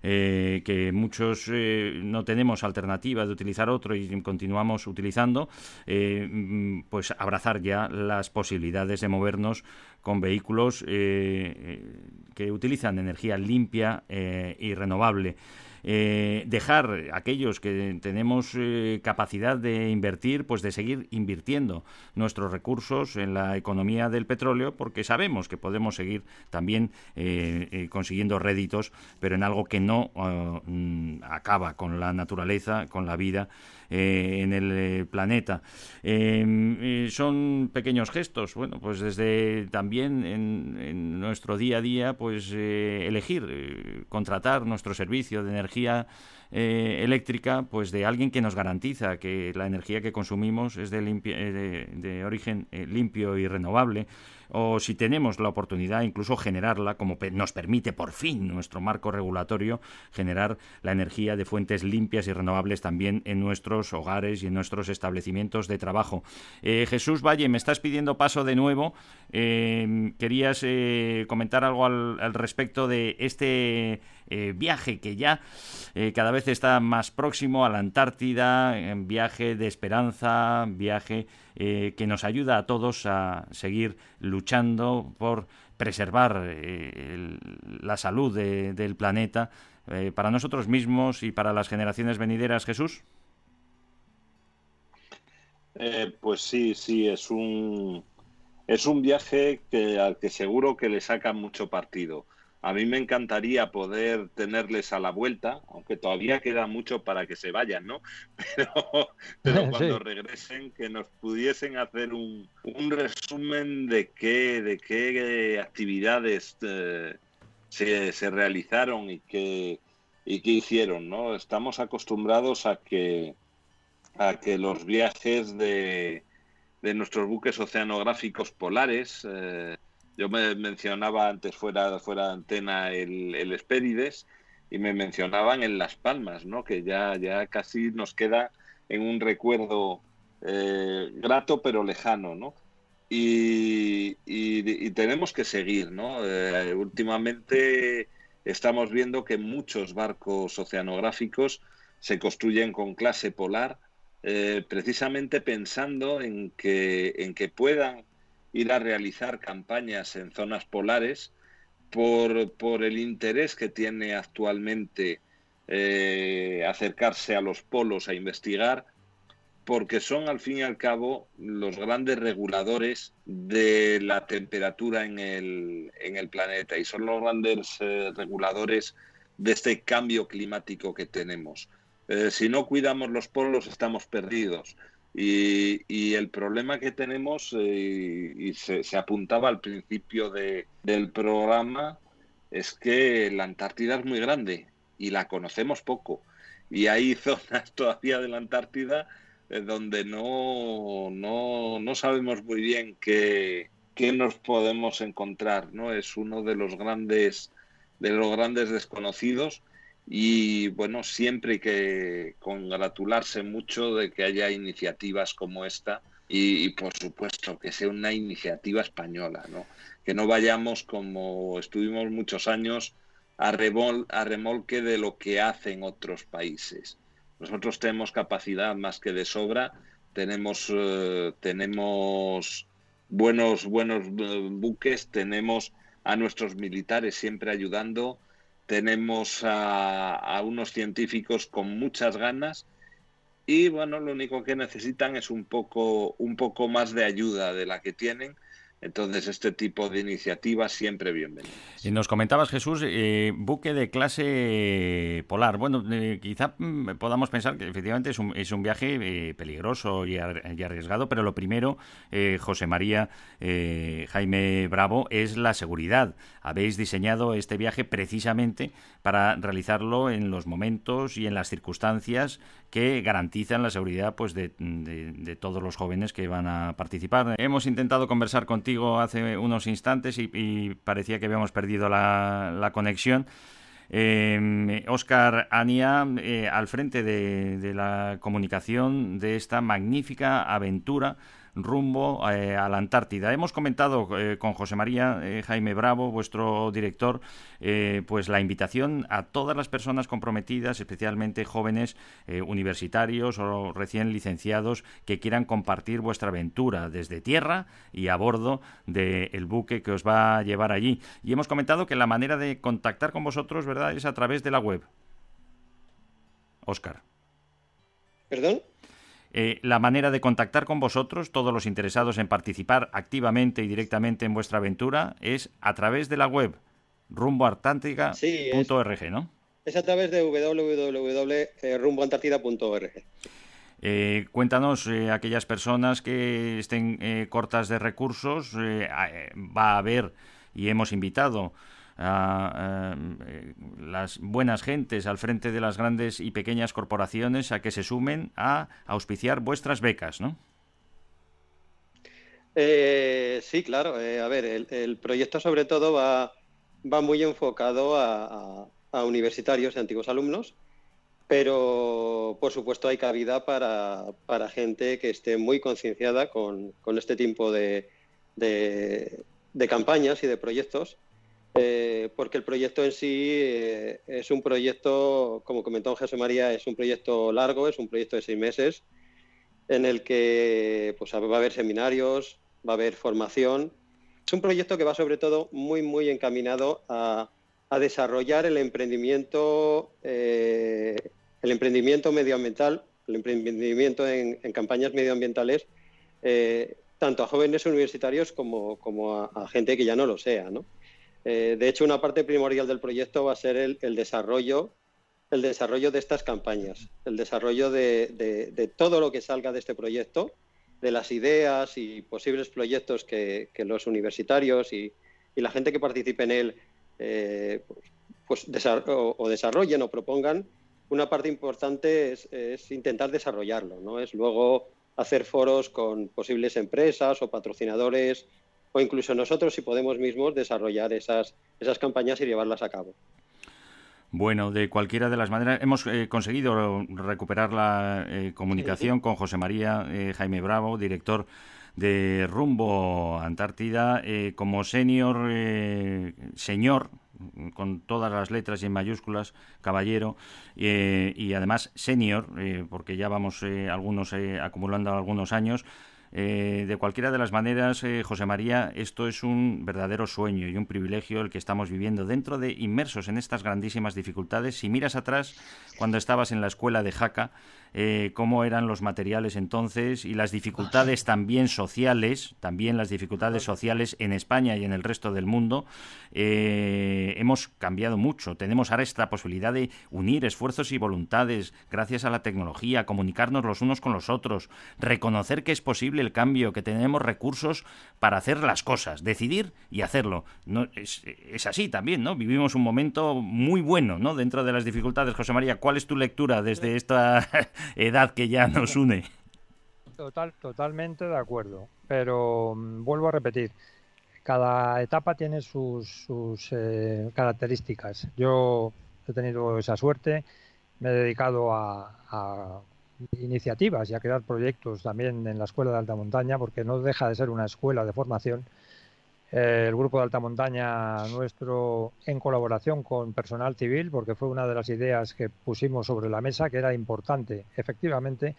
que muchos no tenemos alternativa de utilizar otro y continuamos utilizando, pues abrazar ya las posibilidades de movernos con vehículos que utilizan energía limpia y renovable. Eh, dejar aquellos que tenemos eh, capacidad de invertir, pues de seguir invirtiendo nuestros recursos en la economía del petróleo, porque sabemos que podemos seguir también eh, consiguiendo réditos, pero en algo que no mm, acaba con la naturaleza, con la vida en el planeta. Son pequeños gestos, bueno, pues desde también en nuestro día a día, pues elegir contratar nuestro servicio de energía energía eh, eléctrica pues de alguien que nos garantiza que la energía que consumimos es de, eh, de, origen eh, limpio y renovable o si tenemos la oportunidad, incluso generarla, como nos permite por fin nuestro marco regulatorio, generar la energía de fuentes limpias y renovables también en nuestros hogares y en nuestros establecimientos de trabajo. Eh, Jesús Valle, me estás pidiendo paso de nuevo. Eh, ¿Querías eh, comentar algo al, respecto de este viaje que ya cada vez está más próximo a la Antártida, viaje de esperanza, viaje que nos ayuda a todos a seguir luchando por preservar la salud del planeta para nosotros mismos y para las generaciones venideras, Jesús? Eh, pues sí, sí, es un, es un viaje que, al que seguro que le sacan mucho partido. A mí me encantaría poder tenerles a la vuelta, aunque todavía queda mucho para que se vayan, ¿no? Pero, cuando regresen, que nos pudiesen hacer un, un, resumen de qué, de qué actividades eh, se, se, realizaron y qué, y qué hicieron, ¿no? Estamos acostumbrados a que a que los viajes de, de nuestros buques oceanográficos polares, eh, yo me mencionaba antes fuera, fuera de antena el, el Espérides y me mencionaban en Las Palmas, ¿no? que ya, ya casi nos queda en un recuerdo eh, grato pero lejano, ¿no? Y, y, tenemos que seguir, ¿no? Eh, últimamente estamos viendo que muchos barcos oceanográficos se construyen con clase polar eh, precisamente pensando en que, en que puedan ir a realizar campañas en zonas polares por, por el interés que tiene actualmente eh, acercarse a los polos a investigar, porque son al fin y al cabo los grandes reguladores de la temperatura en el, en el planeta y son los grandes eh, reguladores de este cambio climático que tenemos. Eh, si no cuidamos los polos estamos perdidos. Y, el problema que tenemos, eh, y se, apuntaba al principio del programa, es que la Antártida es muy grande y la conocemos poco. Y hay zonas todavía de la Antártida eh, donde no, no, no, sabemos muy bien qué, qué, nos podemos encontrar. ¿no? Es uno de los grandes, de los grandes desconocidos y bueno, siempre hay que congratularse mucho de que haya iniciativas como esta y, por supuesto que sea una iniciativa española, ¿no? Que no vayamos como estuvimos muchos años a, a remolque de lo que hacen otros países. Nosotros tenemos capacidad más que de sobra, tenemos, eh, tenemos buenos, buenos eh, buques, tenemos a nuestros militares siempre ayudando tenemos a, unos científicos con muchas ganas y bueno, lo único que necesitan es un poco, un poco más de ayuda de la que tienen entonces, este tipo de iniciativas siempre bienvenidas. Nos comentabas, Jesús, eh, buque de clase polar. Bueno, eh, quizá mm, podamos pensar que efectivamente es un, es un viaje eh, peligroso y, arriesgado, pero lo primero, José María Jaime Bravo, es la seguridad. Habéis diseñado este viaje precisamente para realizarlo en los momentos y en las circunstancias que garantizan la seguridad pues, de, de todos los jóvenes que van a participar. Hemos intentado conversar contigo hace unos instantes y, parecía que habíamos perdido la, conexión. Oscar em, Ania, eh, al frente de, la comunicación de esta magnífica aventura rumbo eh, a la Antártida. Hemos comentado eh, con José María eh, Jaime Bravo, vuestro director, pues la invitación a todas las personas comprometidas, especialmente jóvenes universitarios o recién licenciados que quieran compartir vuestra aventura desde tierra y a bordo del buque que os va a llevar allí. Y hemos comentado que la manera de contactar con vosotros, ¿verdad?, es a través de la web. Oscar. ¿Perdón? Eh, la manera de contactar con vosotros, todos los interesados en participar activamente y directamente en vuestra aventura, es a través de la web rumboartántica.org, ¿no? Es a través de www.rumboantartida.org. Eh, cuéntanos, eh, aquellas personas que estén cortas de recursos, va a haber y hemos invitado a, eh, las buenas gentes al frente de las grandes y pequeñas corporaciones a que se sumen a auspiciar vuestras becas, ¿no? Eh, sí, claro. eh, a ver, el, proyecto sobre todo va, va muy enfocado a, universitarios y antiguos alumnos, pero por supuesto hay cabida para, para gente que esté muy concienciada con, con este tipo de- de campañas y de proyectos, eh, porque el proyecto en sí eh, es un proyecto, como comentó José María, es un proyecto largo, es un proyecto de seis meses, en el que pues, va a haber seminarios, va a haber formación. Es un proyecto que va sobre todo muy, muy encaminado a, desarrollar el emprendimiento, eh, el emprendimiento medioambiental, el emprendimiento en, en campañas medioambientales, tanto a jóvenes universitarios como, como a, a gente que ya no lo sea. ¿no? Eh, de hecho, una parte primordial del proyecto va a ser el, desarrollo el desarrollo de estas campañas, el desarrollo de, todo lo que salga de este proyecto, de las ideas y posibles proyectos que, los universitarios y, la gente que participe en él eh, pues, o desarrollen o propongan. Una parte importante es, es intentar desarrollarlo, ¿no? Es luego hacer foros con posibles empresas o patrocinadores o incluso nosotros, si podemos mismos, desarrollar esas, esas campañas y llevarlas a cabo. Bueno, de cualquiera de las maneras, hemos eh, conseguido recuperar la eh, comunicación con José María eh, Jaime Bravo, director de Rumbo Antártida, como senior, señor, con todas las letras y en mayúsculas, caballero, y además senior, porque ya vamos algunos acumulando algunos años. Eh, de cualquiera de las maneras, eh, José María, esto es un verdadero sueño y un privilegio el que estamos viviendo dentro de inmersos en estas grandísimas dificultades. Si miras atrás, cuando estabas en la escuela de Jaca, eh, cómo eran los materiales entonces y las dificultades también sociales, también las dificultades sociales en España y en el resto del mundo, hemos cambiado mucho. Tenemos ahora esta posibilidad de unir esfuerzos y voluntades gracias a la tecnología, comunicarnos los unos con los otros, reconocer que es posible el cambio, que tenemos recursos para hacer las cosas, decidir y hacerlo. No, es, es así también, ¿no? Vivimos un momento muy bueno, ¿no? Dentro de las dificultades. José María, ¿cuál es tu lectura desde esta edad que ya nos une? Total, totalmente de acuerdo, pero mm, vuelvo a repetir, cada etapa tiene sus, sus, eh, características. Yo he tenido esa suerte, me he dedicado a, a iniciativas y a crear proyectos también en la Escuela de Alta Montaña, porque no deja de ser una escuela de formación. Eh, el grupo de alta montaña nuestro en colaboración con personal civil, porque fue una de las ideas que pusimos sobre la mesa, que era importante, efectivamente,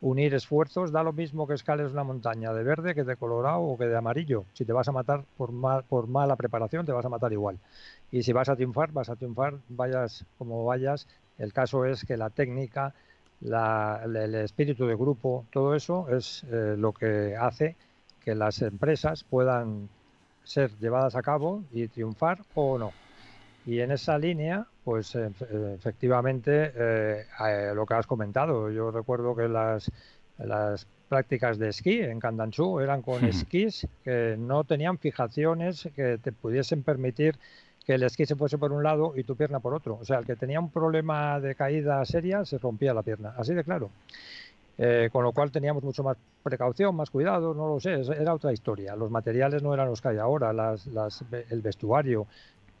unir esfuerzos. Da lo mismo que escales una montaña de verde que de colorado o que de amarillo. Si te vas a matar por, mal, por mala preparación, te vas a matar igual. Y si vas a triunfar, vas a triunfar, vayas como vayas. El caso es que la técnica, la, el espíritu de grupo, todo eso es eh, lo que hace que las empresas puedan ser llevadas a cabo y triunfar o no. Y en esa línea, pues eh, efectivamente, eh, eh, lo que has comentado, yo recuerdo que las, las prácticas de esquí en Candanchú eran con esquís que no tenían fijaciones que te pudiesen permitir que el esquí se fuese por un lado y tu pierna por otro. O sea, el que tenía un problema de caída seria se rompía la pierna, así de claro. Eh, con lo cual teníamos mucho más precaución, más cuidado, no lo sé, era otra historia. Los materiales no eran los que hay ahora, las, las, el vestuario,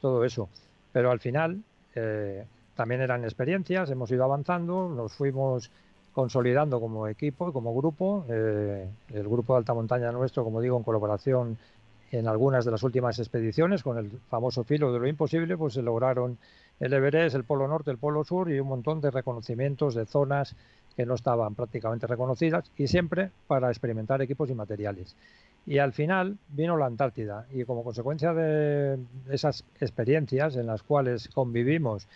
todo eso. Pero al final eh, también eran experiencias, hemos ido avanzando, nos fuimos consolidando como equipo y como grupo. Eh, el grupo de alta montaña nuestro, como digo, en colaboración en algunas de las últimas expediciones con el famoso filo de lo imposible, pues se lograron el Everest, el Polo Norte, el Polo Sur y un montón de reconocimientos de zonas que no estaban prácticamente reconocidas y siempre para experimentar equipos y materiales. Y al final vino la Antártida y como consecuencia de esas experiencias en las cuales convivimos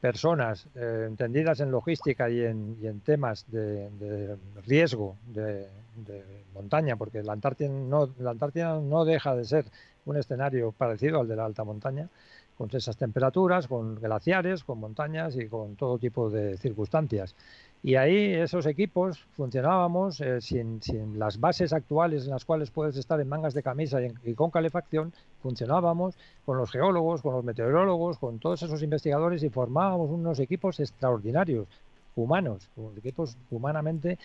personas eh, entendidas en logística y en, temas de, de riesgo de, de, montaña, porque la Antártida, no, la Antártida no deja de ser un escenario parecido al de la alta montaña, con esas temperaturas, con glaciares, con montañas y con todo tipo de circunstancias. Y ahí esos equipos funcionábamos eh, sin, sin, las bases actuales en las cuales puedes estar en mangas de camisa y, y, con calefacción, funcionábamos con los geólogos, con los meteorólogos, con todos esos investigadores y formábamos unos equipos extraordinarios. Humanos, como equipos humanamente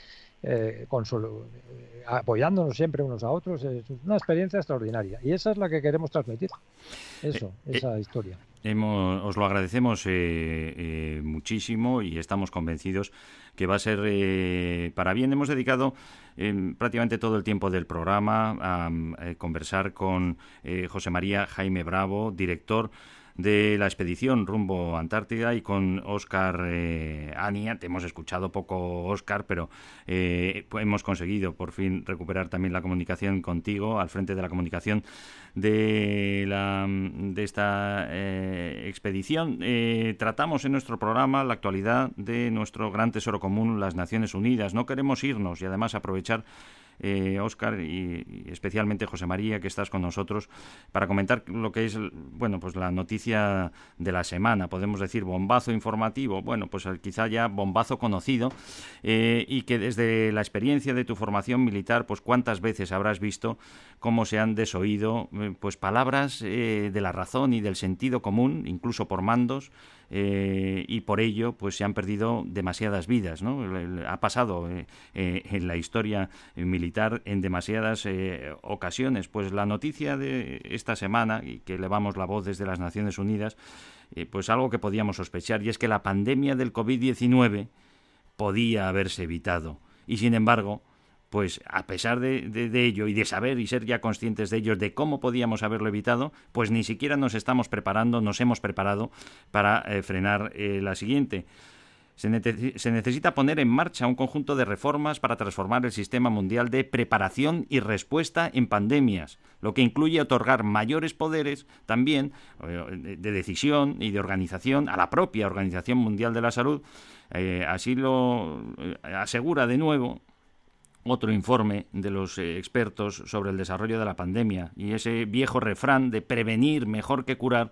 eh, eh, apoyándonos siempre unos a otros. Es una experiencia extraordinaria y esa es la que queremos transmitir. Eso, Eh, esa historia. Hemos- os lo agradecemos eh, eh, muchísimo y estamos convencidos que va a ser eh, para bien. Hemos dedicado eh, prácticamente todo el tiempo del programa a mm, eh, conversar con eh, José María Jaime Bravo, director de la expedición rumbo Antártida y con Óscar eh, Ania. Te hemos escuchado poco, Óscar, pero eh, hemos conseguido por fin recuperar también la comunicación contigo al frente de la comunicación de, la, de esta eh, expedición. Eh, tratamos en nuestro programa la actualidad de nuestro gran tesoro común, las Naciones Unidas. No queremos irnos y además aprovechar eh, Óscar y, especialmente José María, que estás con nosotros, para comentar lo que es, bueno, pues la noticia de la semana, podemos decir bombazo informativo, bueno, pues quizá ya bombazo conocido, eh, y que desde la experiencia de tu formación militar, pues cuántas veces habrás visto cómo se han desoído, eh, pues palabras eh, de la razón y del sentido común, incluso por mandos, eh, y por ello pues se han perdido demasiadas vidas. ¿no? Ha pasado eh, eh, en la historia militar en demasiadas ocasiones. Pues la noticia de esta semana, y que elevamos la voz desde las Naciones Unidas, pues algo que podíamos sospechar, y es que la pandemia del COVID-19 podía haberse evitado. Y sin embargo, pues a pesar de, de- ello y de saber y ser ya conscientes de ello, de cómo podíamos haberlo evitado, pues ni siquiera nos estamos preparando, nos hemos preparado para eh, frenar eh, la siguiente. Se, necesita poner en marcha un conjunto de reformas para transformar el sistema mundial de preparación y respuesta en pandemias, lo que incluye otorgar mayores poderes también eh, de de decisión y de organización a la propia Organización Mundial de la Salud. Así lo asegura de nuevo otro informe de los eh, expertos sobre el desarrollo de la pandemia y ese viejo refrán de prevenir mejor que curar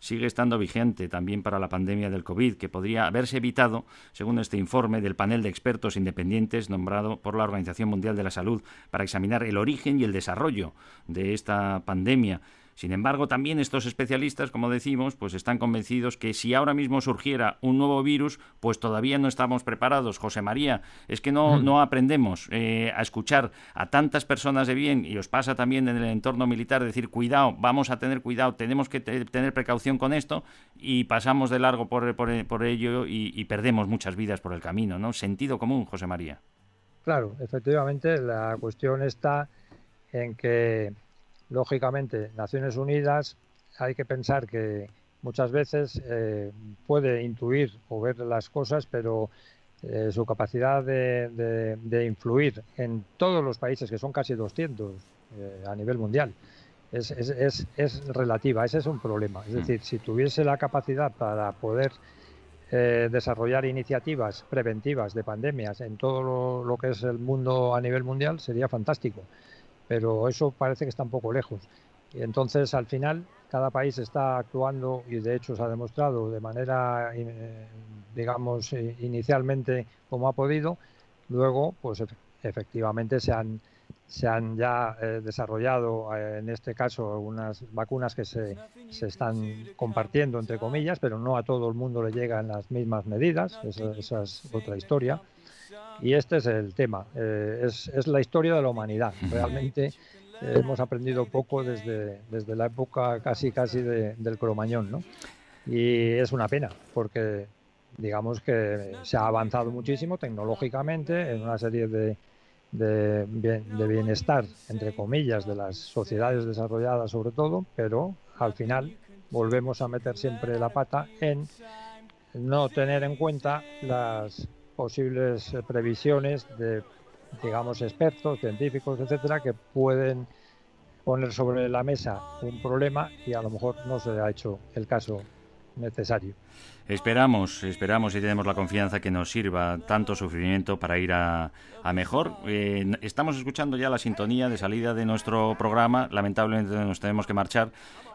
sigue estando vigente también para la pandemia del COVID, que podría haberse evitado, según este informe del panel de expertos independientes nombrado por la Organización Mundial de la Salud para examinar el origen y el desarrollo de esta pandemia. Sin embargo, también estos especialistas, como decimos, pues están convencidos que si ahora mismo surgiera un nuevo virus, pues todavía no estamos preparados. José María, es que no, no aprendemos eh, a escuchar a tantas personas de bien, y os pasa también en el entorno militar, decir, cuidado, vamos a tener cuidado, tenemos que te- tener precaución con esto, y pasamos de largo por, por- por ello y, y perdemos muchas vidas por el camino, ¿no? Sentido común, José María. Claro, efectivamente, la cuestión está en que, lógicamente, Naciones Unidas hay que pensar que muchas veces eh, puede intuir o ver las cosas, pero eh, su capacidad de, de- de influir en todos los países, que son casi 200 eh, a nivel mundial, es, es, es, es relativa. Ese es un problema. Es Mm. decir, si tuviese la capacidad para poder eh, desarrollar iniciativas preventivas de pandemias en todo lo, lo que es el mundo a nivel mundial sería fantástico, pero eso parece que está un poco lejos. Y entonces, al final, cada país está actuando y de hecho se ha demostrado de manera, eh, digamos, eh, inicialmente como ha podido, luego, pues efe- efectivamente se han, se han ya eh, desarrollado, en este caso, unas vacunas que se, se están compartiendo, entre comillas, pero no a todo el mundo le llegan las mismas medidas, esa es otra historia. Y este es el tema, eh, es, es la historia de la humanidad. Realmente eh, hemos aprendido poco desde, desde la época casi casi de- del cromañón, ¿no? Y es una pena, porque digamos que se ha avanzado muchísimo tecnológicamente en una serie de, de, bien- de bienestar, entre comillas, de las sociedades desarrolladas sobre todo, pero al final volvemos a meter siempre la pata en no tener en cuenta las posibles eh, previsiones de, digamos, expertos, científicos, etcétera, que pueden poner sobre la mesa un problema y a lo mejor no se ha hecho el caso necesario. Esperamos, esperamos y tenemos la confianza que nos sirva tanto sufrimiento para ir a, a mejor. Eh, estamos escuchando ya la sintonía de salida de nuestro programa. Lamentablemente nos tenemos que marchar,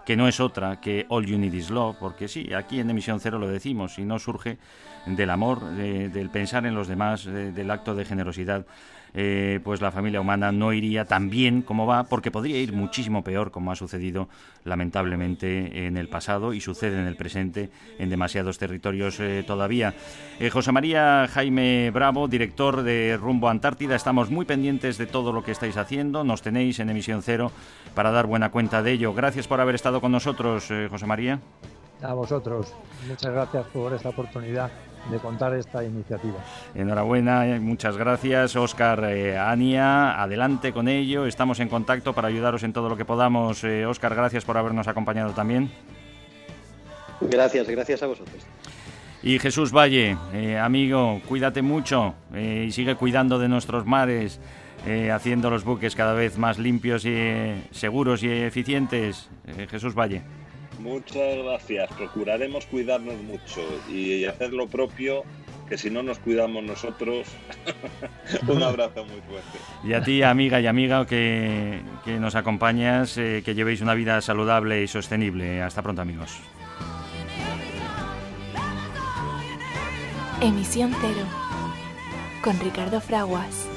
que no es otra que All You Need Is Love, porque sí, aquí en Emisión Cero lo decimos, y no surge del amor, de- del pensar en los demás, de- del acto de generosidad. Eh, pues la familia humana no iría tan bien como va, porque podría ir muchísimo peor, como ha sucedido lamentablemente en el pasado y sucede en el presente en demasiados territorios eh, todavía. Eh, José María Jaime Bravo, director de Rumbo Antártida, estamos muy pendientes de todo lo que estáis haciendo. Nos tenéis en emisión cero para dar buena cuenta de ello. Gracias por haber estado con nosotros, José María. A vosotros. Muchas gracias por esta oportunidad de contar esta iniciativa. Enhorabuena, eh, muchas gracias, Oscar, eh, Ania, adelante con ello, estamos en contacto para ayudaros en todo lo que podamos. Oscar, eh, gracias por habernos acompañado también. Gracias, gracias a vosotros. Y Jesús Valle, amigo, cuídate mucho y sigue cuidando de nuestros mares, haciendo los buques cada vez más limpios y seguros y eficientes. Jesús Valle. Muchas gracias. Procuraremos cuidarnos mucho y hacer lo propio, que si no nos cuidamos nosotros, un abrazo muy fuerte. Y a ti, amiga y amiga que, nos acompañas, eh, que llevéis una vida saludable y sostenible. Hasta pronto, amigos. Emisión Cero, con Ricardo Fraguas.